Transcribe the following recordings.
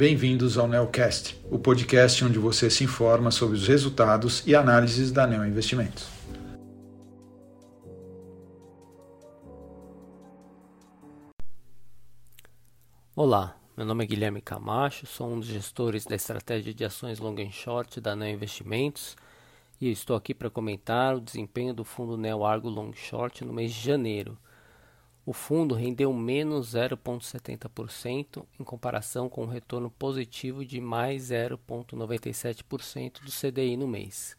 bem-vindos ao Neocast, o podcast onde você se informa sobre os resultados e análises da Neo Investimentos. Olá, meu nome é Guilherme Camacho, sou um dos gestores da estratégia de ações long and short da Neo Investimentos e estou aqui para comentar o desempenho do fundo Neo Argo Long Short no mês de janeiro o fundo rendeu menos 0,70% em comparação com um retorno positivo de mais 0,97% do CDI no mês.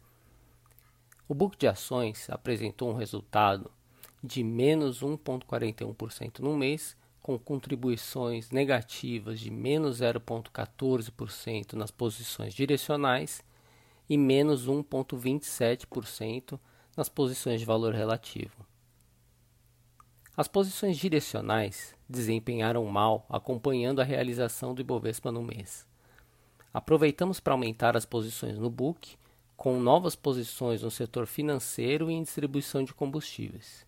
O book de ações apresentou um resultado de menos 1,41% no mês, com contribuições negativas de menos 0,14% nas posições direcionais e menos 1,27% nas posições de valor relativo. As posições direcionais desempenharam mal, acompanhando a realização do Ibovespa no mês. Aproveitamos para aumentar as posições no book, com novas posições no setor financeiro e em distribuição de combustíveis.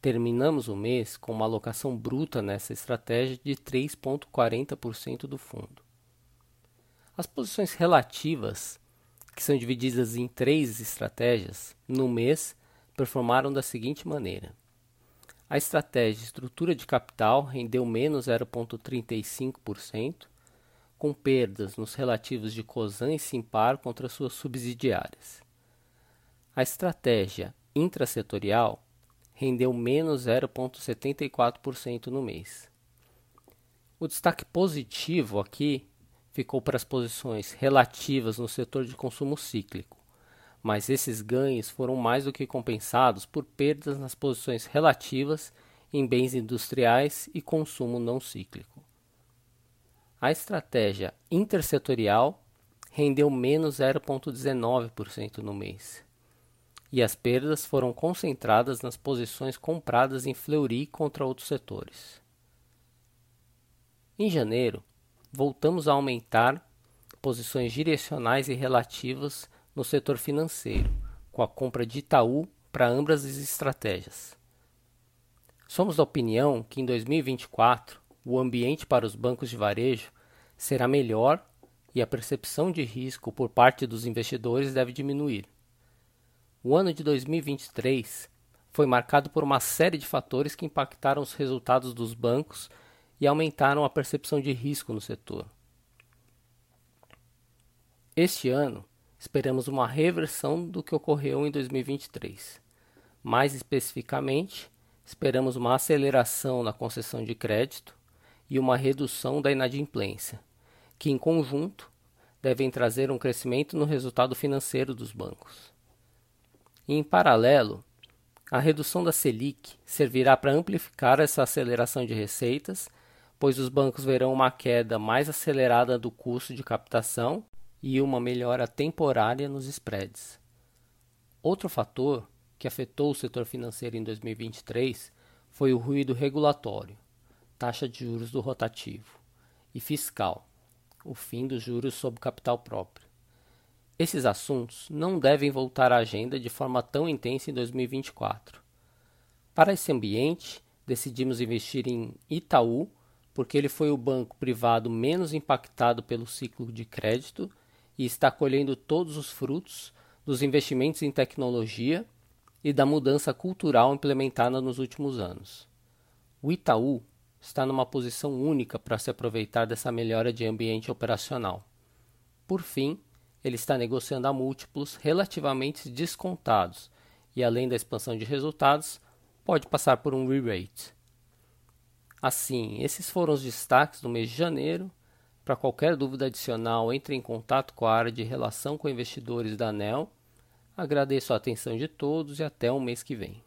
Terminamos o mês com uma alocação bruta nessa estratégia de 3,40% do fundo. As posições relativas, que são divididas em três estratégias, no mês performaram da seguinte maneira: a estratégia estrutura de capital rendeu menos 0,35%, com perdas nos relativos de COSAN e Simpar contra suas subsidiárias. A estratégia intrasetorial rendeu menos 0,74% no mês. O destaque positivo aqui ficou para as posições relativas no setor de consumo cíclico, mas esses ganhos foram mais do que compensados por perdas nas posições relativas em bens industriais e consumo não cíclico. A estratégia intersetorial rendeu menos 0,19% no mês, e as perdas foram concentradas nas posições compradas em Fleury contra outros setores. Em janeiro, voltamos a aumentar posições direcionais e relativas no setor financeiro, com a compra de Itaú para ambas as estratégias. Somos da opinião que em 2024 o ambiente para os bancos de varejo será melhor e a percepção de risco por parte dos investidores deve diminuir. O ano de 2023 foi marcado por uma série de fatores que impactaram os resultados dos bancos e aumentaram a percepção de risco no setor. Este ano, esperamos uma reversão do que ocorreu em 2023. Mais especificamente, esperamos uma aceleração na concessão de crédito e uma redução da inadimplência, que em conjunto devem trazer um crescimento no resultado financeiro dos bancos. Em paralelo, a redução da Selic servirá para amplificar essa aceleração de receitas, pois os bancos verão uma queda mais acelerada do custo de captação e uma melhora temporária nos spreads. Outro fator que afetou o setor financeiro em 2023 foi o ruído regulatório, taxa de juros do rotativo, e fiscal, o fim dos juros sob capital próprio. Esses assuntos não devem voltar à agenda de forma tão intensa em 2024. Para esse ambiente, decidimos investir em Itaú, porque ele foi o banco privado menos impactado pelo ciclo de crédito e está colhendo todos os frutos dos investimentos em tecnologia e da mudança cultural implementada nos últimos anos. O Itaú está numa posição única para se aproveitar dessa melhora de ambiente operacional. Por fim, ele está negociando a múltiplos relativamente descontados e, além da expansão de resultados, pode passar por um re-rate. Assim, esses foram os destaques do mês de janeiro para qualquer dúvida adicional, entre em contato com a área de relação com investidores da ANEL. Agradeço a atenção de todos e até o mês que vem.